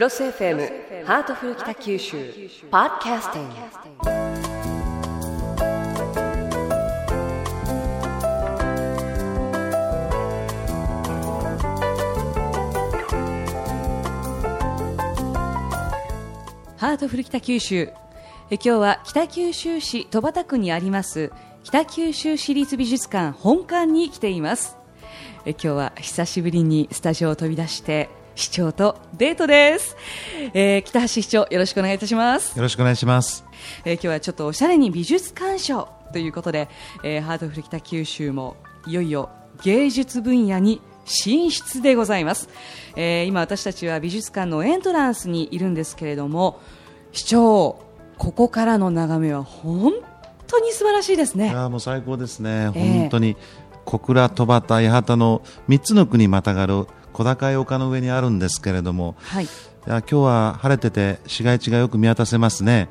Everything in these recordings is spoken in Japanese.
クロス FM ハートフル北九州ポッドキャスティング。ハートフル北九州。え今日は北九州市戸畑区にあります北九州市立美術館本館に来ています。え今日は久しぶりにスタジオを飛び出して市長とデートです、えー北橋市長よろしくお願いいたします、よろしくお願いします。えー今日はちょっとおしゃれに美術鑑賞ということで、えーハートフル北九州もいよいよ芸術分野に進出でございます、えー今私たちは美術館のエントランスにいるんですけれども市長ここからの眺めは本当に素晴らしいですね。いやーもう最高ですね。ええ本当に小倉、戸畑、八幡の三つの国またがる小高い丘の上にあるんですけれども、はいいや今日は晴れてて市街地がよく見渡せますね。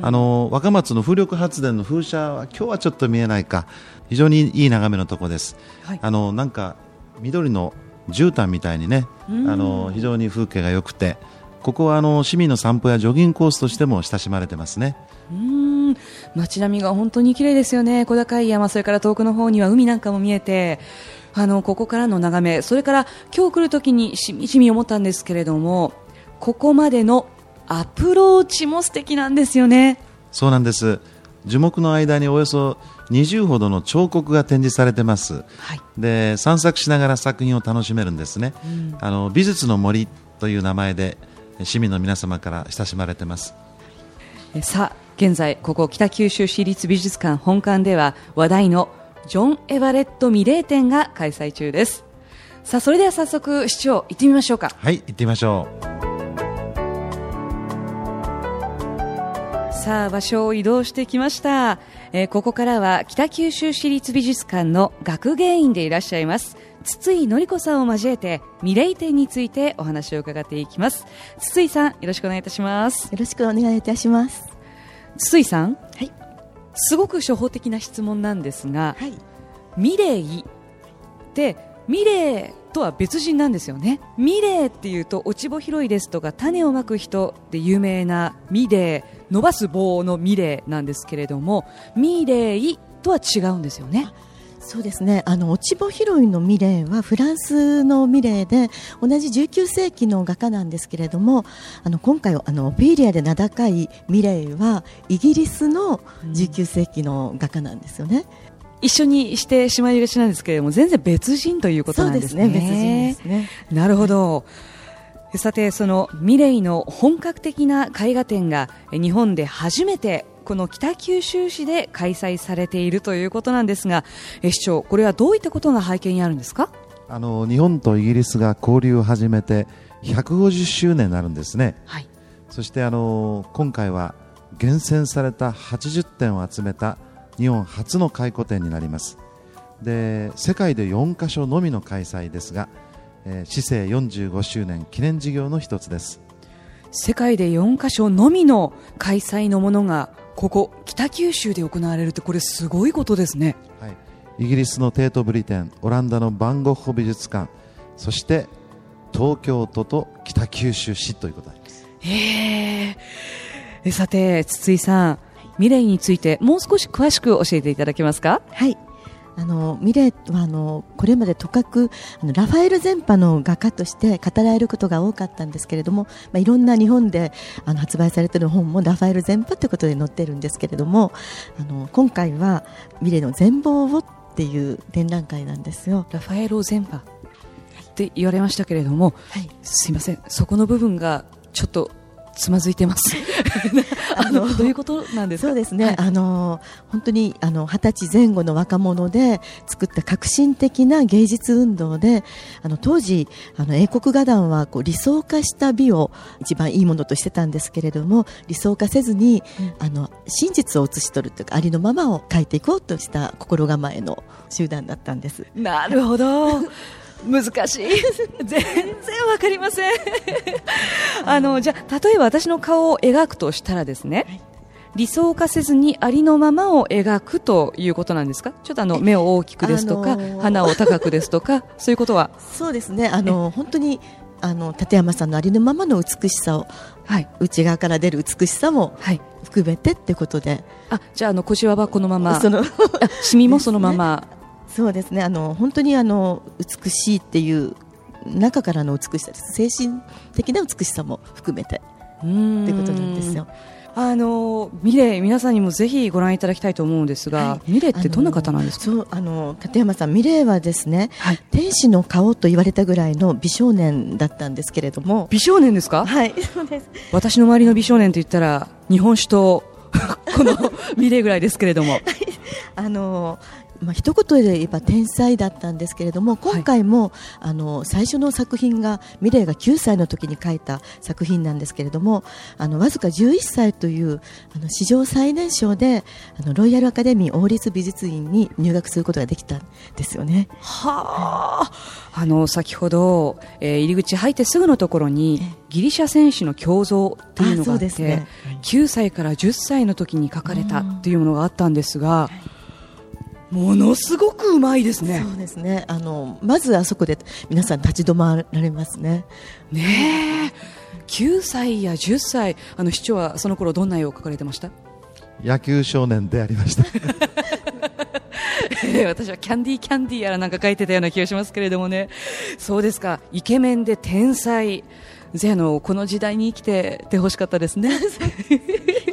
あの若松の風力発電の風車は今日はちょっと見えないか。非常にいい眺めのとこです。はいあのなんか緑の絨毯みたいにね、あの非常に風景が良くて。ここはあの市民の散歩やジョギングコースとしても親しまれてますね。うーん街並みが本当に綺麗ですよね、小高い山、それから遠くの方には海なんかも見えて、あのここからの眺め、それから今日来るときにしみじみ思ったんですけれども、ここまでのアプローチも素敵なんですよね。そうなんです。樹木の間におよそ20ほどの彫刻が展示されてます。はい、で散策しながら作品を楽しめるんですね、あの美術の森という名前で市民の皆様から親しまれてます。えさあ現在、ここ北九州市立美術館本館では話題のジョン・エバレットミレー展が開催中です。さあそれでは早速市長行ってみましょうか。はい行ってみましょさあ場所を移動してきました、えーここからは北九州市立美術館の学芸員でいらっしゃいます筒井紀子さんを交えてミレイ展についてお話を伺っていきます筒井さんよろしくお願いいたしますよろしくお願いいたします。筒井さんはい。すごく初歩的な質問なんですが、はい。ミレイってミレーとは別人なんですよねミレーっていうと落ち穂拾いですとか種をまく人で有名なミレー伸ばす棒のミレーなんですけれどもミレイとは違うんですよねそうですね。あの落ち穂拾いのミレーはフランスのミレーで同じ19世紀の画家なんですけれども、あの今回あのオピーリアで名高いミレーはイギリスの19世紀の画家なんですよね。一緒にしてしまいがちなんですけれども全然別人ということなんですねすね。別人ですね。なるほど。さて、そのミレイの本格的な絵画展がえ日本で初めてこの北九州市で開催されているということなんですが、え市長、これはどういったことが背景にあるんですか？うあの日本とイギリスが交流を始めて150周年になるんですね。はい。そしてあの今回は厳選された80点を集めた日本初の回顧展になります。で世界で4カ所のみの開催ですが、えー市政45周年記念事業の一つです世界で4カ所のみの開催のものがここ北九州で行われるってこれすごいことですね。はい、イギリスのテートブリテンオランダのバンゴッホ美術館そして東京都と北九州市ということになりますえさて筒井さん、ミレイについてもう少し詳しく教えていただけますか？はい。あのミレーはあのこれまでとかくあのラファエル全般の画家として語られることが多かったんですけれども、まあ、いろんな日本であの発売されている本もラファエル全般ということで載っているんですけれどもあの今回はミレーの全貌をっていう展覧会なんですよ。ラファエロ・ゼンパって言われましたけれども、はいすいません、そこの部分がちょっとつまずいてます。あのどういうことなんですか？そうですね、はいあの本当にあの二十歳前後の若者で作った革新的な芸術運動であの当時あの英国画壇はこう理想化した美を一番いいものとしてたんですけれども理想化せずに、あの真実を写し取るというかありのままを描いていこうとした心構えの集団だったんです。なるほど。難しい。全然わかりません。あの、じゃあ、例えば私の顔を描くとしたらですね、理想化せずにありのままを描くということなんですか？ちょっとあの、目を大きくですとか、あのー鼻を高くですとか、そういうことは？そうですね。あの本当にあの立山さんのありのままの美しさを、はい、内側から出る美しさも含めてってことで、あじゃああの腰はこのまま。そのシミもそのまま、ね、そうですねあの本当にあの美しいっていう中からの美しさです精神的な美しさも含めてってことなんですよ。あのミレイ皆さんにもぜひご覧いただきたいと思うんですが、はい、ミレイってどんな方なんですか？そうあの立山さんミレイはですね、はい、天使の顔と言われたぐらいの美少年だったんですけれども。美少年ですか？はい、そうです。私の周りの美少年と言ったら日本酒と このミレイぐらいですけれども。あのまあ一言で言えば天才だったんですけれども今回も、はい、あの最初の作品がミレイが9歳の時に書いた作品なんですけれどもあのわずか11歳というあの史上最年少であのロイヤルアカデミー王立美術院に入学することができたんですよね。はあ、あの先ほど、えー、入り口入ってすぐのところにギリシャ選手の胸像というのがあってあ、ねはい、9歳から10歳の時に書かれたというものがあったんですが。はいものすごくうまいですね。そうですね。あのまずあそこで皆さん立ち止まられますね。ねえ。9歳や10歳あの市長はその頃どんな絵を描かれてました？野球少年でありました 私はキャンディーキャンディーやらなんか書いてたような気がしますけれどもねそうですかイケメンで天才ぜあのこの時代に生きててほしかったですね。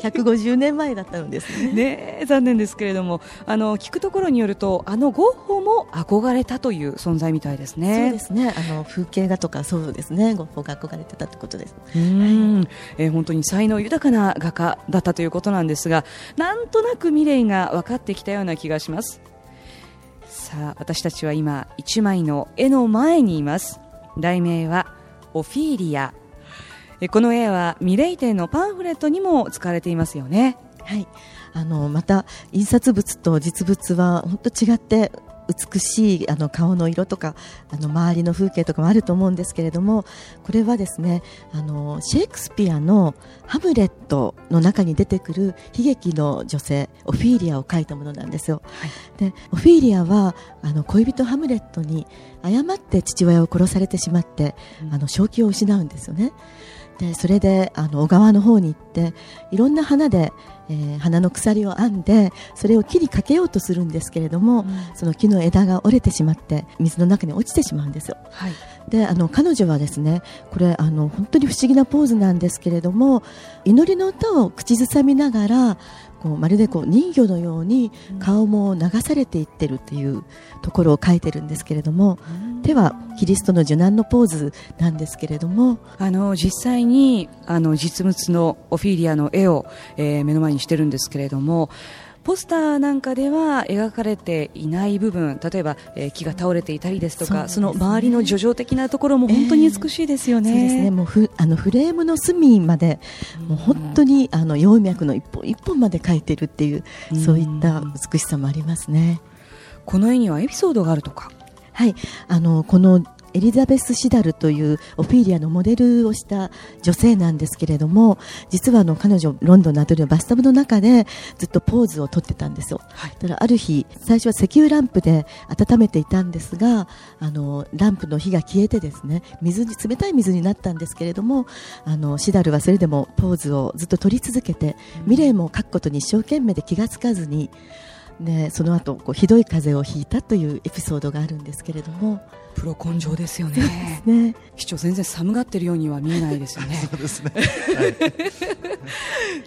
150年前だったのですね。ね残念ですけれどもあの聞くところによるとあのゴッホも憧れたという存在みたいですね。そうですね。あの風景画とかそうですね。ゴッホが憧れてたってことです。うん、はい、えー、本当に才能豊かな画家だったということなんですがなんとなく未来が分かってきたような気がします。さあ私たちは今一枚の絵の前にいます。題名はオフィーリア。この絵はミレイ店のパンフレットにも使われていますよね。はい。あのまた印刷物と実物は本当違って美しいあの顔の色とかあの周りの風景とかもあると思うんですけれどもこれはですねあのシェイクスピアの「ハムレット」の中に出てくる悲劇の女性オフィーリアを描いたものなんですよ。はい、でオフィーリアはあの恋人ハムレットに誤って父親を殺されてしまって、うん、あの正気を失うんですよね。でそれであの小川の方に行っていろんな花でえー、花の鎖を編んでそれを木にかけようとするんですけれども、うん、その木の枝が折れてしまって水の中に落ちてしまうんですよ。はい、であの彼女はですねこれあの本当に不思議なポーズなんですけれども祈りの歌を口ずさみながらこうまるでこう人魚のように顔も流されていってるっていうところを書いてるんですけれども、手はキリストの受難のポーズなんですけれどもあの実際にあの実物のオフィリアの絵を、えー、目の前にしてるんですけれどもポスターなんかでは描かれていない部分例えば、えー、木が倒れていたりですとかそ、ね,、の周りの叙情的なところも本当に美しいですよね。えー、そうですねもうふあのフレームの隅まで、もう本当にあの葉脈の一本一本まで描いてるっていう、そういった美しさもありますね。この絵にはエピソードがあるとか。はい、あのこのエリザベス・シダルというオフィリアのモデルをした女性なんですけれども実はあの彼女ロンドンのアトリエバスタブの中でずっとポーズをとってたんですよ、はい、だからある日最初は石油ランプで温めていたんですがあのランプの火が消えてですね水に冷たい水になったんですけれどもあのシダルはそれでもポーズをずっと取り続けて、うん、ミレイも書くことに一生懸命で気がつかずにでその後こうひどい風邪をひいたというエピソードがあるんですけれども。プロ根性ですよね。ね。市長全然寒がってるようには見えないですよね。そうですね、はい、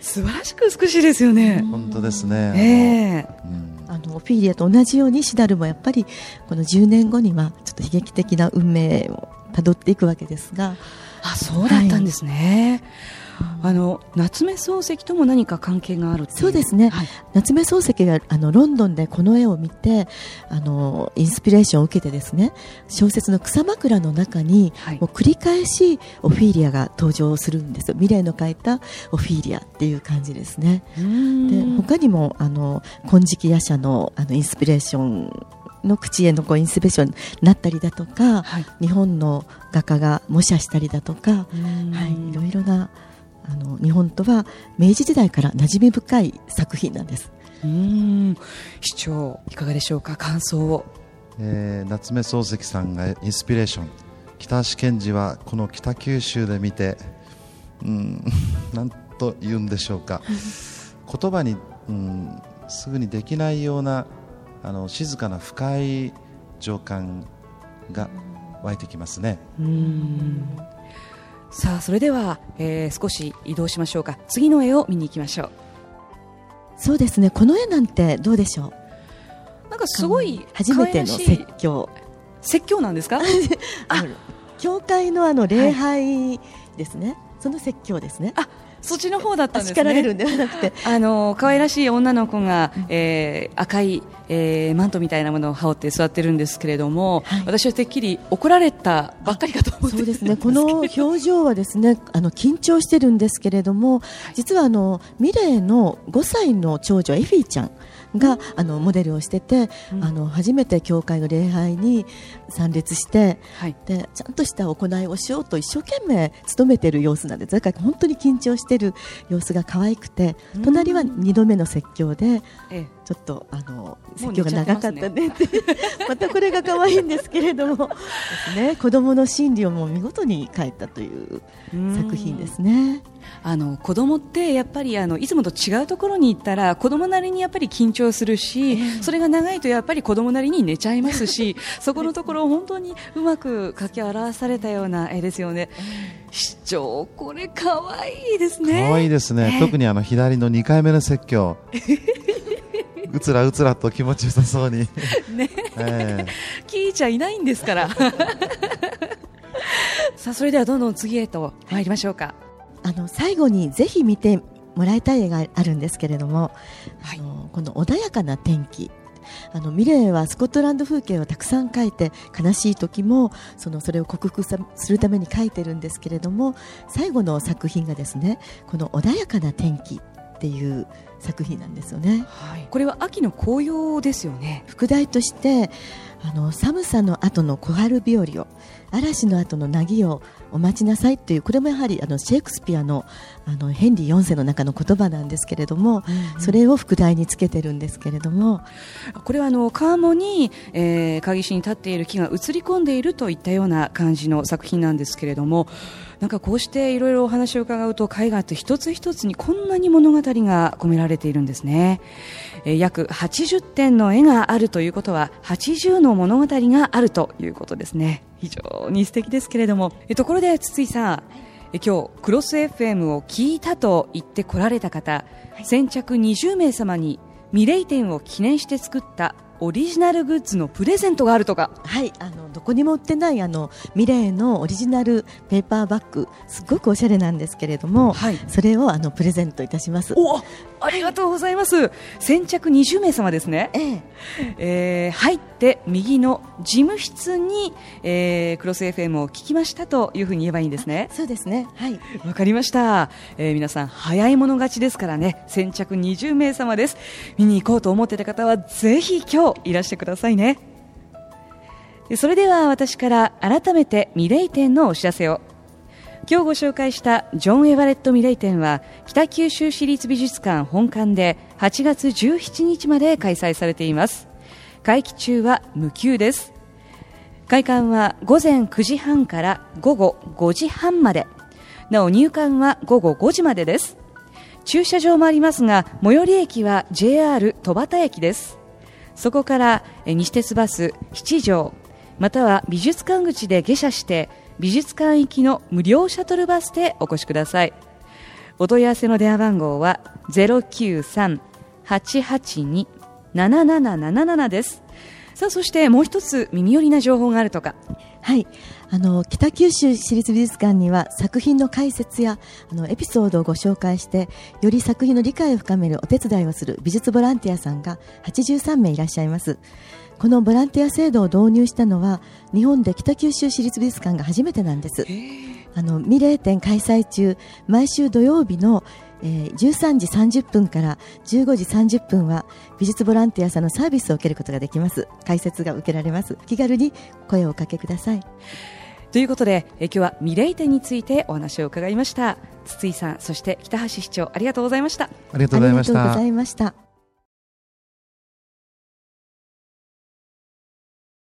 素晴らしく美しいですよね。本当ですね、えー、うん、あのフィリアと同じようにシダルもやっぱりこの10年後にはちょっと悲劇的な運命をたどっていくわけですが。あそうだったんですね、はいあの夏目漱石とも何か関係があるそうですね、はい、夏目漱石があのロンドンでこの絵を見てあのインスピレーションを受けてですね小説の草枕の中に、はい、もう繰り返しオフィーリアが登場するんですよ。未来の書いたオフィーリアっていう感じですね。で他にもあの金色夜叉のあのインスピレーションの口へのこうインスピレーションになったりだとか、はい、日本の画家が模写したりだとか、はい、いろいろなあの日本とは明治時代から馴染み深い作品なんです。うん。市長いかがでしょうか？感想を、えー、夏目漱石さんがインスピレーション。北橋賢治はこの北九州で見てうん なんと言うんでしょうか。言葉に、うん、すぐにできないようなあの静かな深い情感が湧いてきますね。さあそれでは、えー、少し移動しましょうか。次の絵を見に行きましょう。そうですね。この絵なんてどうでしょう？なんかすごい初めての説教。説教なんですか？教会のあの礼拝ですね、はい、その説教ですね。あそっちの方だったんですね。叱られるんではなくて、あの可愛らしい女の子が、えー、赤い、えー、マントみたいなものを羽織って座ってるんですけれども、はい、私はてっきり怒られたばっかりかと思ってそうですね。この 表情はですね、あの緊張してるんですけれども、実はあのミレーの5歳の長女エフィーちゃん。が、あのモデルをしてて、あの初めて教会の礼拝に参列して、はい、でちゃんとした行いをしようと一生懸命努めている様子なんです。だから本当に緊張している様子が可愛くて隣は2度目の説教で、ええ、ちょっとあの説教が長かったねって、またこれが可愛いんですけれども ですね子供の心理をもう見事に描いたという作品ですね。あの子供ってやっぱりあのいつもと違うところに行ったら子供なりにやっぱり緊張するし、それが長いとやっぱり子供なりに寝ちゃいますし そこのところを本当にうまく書き表されたような絵ですよね。市長これ可愛いですね。可愛いですね。特にあの左の2回目の説教。うつらうつらと気持ちよさそうに。ね、えー、聞いちゃいないんですから。さあそれではどんどん次へと参りましょうか。あの最後にぜひ見てもらいたい絵があるんですけれども、はい、あのこの穏やかな天気。あのミレーはスコットランド風景をたくさん描いて悲しい時もそのそれを克服するために描いてるんですけれども最後の作品がですねこの穏やかな天気っていう作品なんですよね、はい、これは秋の紅葉ですよね。副題としてあの寒さの後の小春日和を嵐の後の凪をお待ちなさいというこれもやはりあのシェイクスピアのあのヘンリー4世の中の言葉なんですけれども、うんうん、それを副題につけてるんですけれども。これはあの川面に、えー、鍵師に立っている木が映り込んでいるといったような感じの作品なんですけれどもなんかこうしていろいろお話を伺うと絵画って一つ一つにこんなに物語が込められているんですね、えー、約80点の絵があるということは80の物語があるということですね。非常に素敵ですけれども。えところで筒井さん、え今日クロス FM を聞いたと言ってこられた方、はい、先着20名様にミレイ店を記念して作ったオリジナルグッズのプレゼントがあるとか。はいあのどこにも売ってないあのミレーのオリジナルペーパーバッグ。すごくおしゃれなんですけれども、はい、それをあのプレゼントいたします。おありがとうございます、はい、先着20名様ですね、ええ。えー、入って右の事務室に、えー、クロス FM を聞きましたというふうに言えばいいんですね。そうですね。はい。わかりました、えー、皆さん早い者勝ちですからね。先着20名様です。見に行こうと思っていた方はぜひ今日いらしてくださいね。それでは私から改めてミレイ展のお知らせを。今日ご紹介したジョン・エバレット・ミレイ展は北九州市立美術館本館で8月17日まで開催されています。会期中は無休です。開館は午前9時半から午後5時半まで。なお入館は午後5時までです。駐車場もありますが最寄り駅は JR 戸畑駅です。そこから西鉄バス七条または美術館口で下車して美術館行きの無料シャトルバスでお越しください。お問い合わせの電話番号は093-882-7777です。さあそしてもう一つ耳寄りな情報があるとか。はい。あの北九州市立美術館には作品の解説やあのエピソードをご紹介してより作品の理解を深めるお手伝いをする美術ボランティアさんが83名いらっしゃいます。このボランティア制度を導入したのは日本で北九州市立美術館が初めてなんです。あのミレー展開催中毎週土曜日のえー、13時30分から15時30分は美術ボランティアさんのサービスを受けることができます。解説が受けられます。気軽に声をおかけくださいということで、え今日はミレイ展についてお話を伺いました。筒井さんそして北橋市長ありがとうございました。ありがとうございました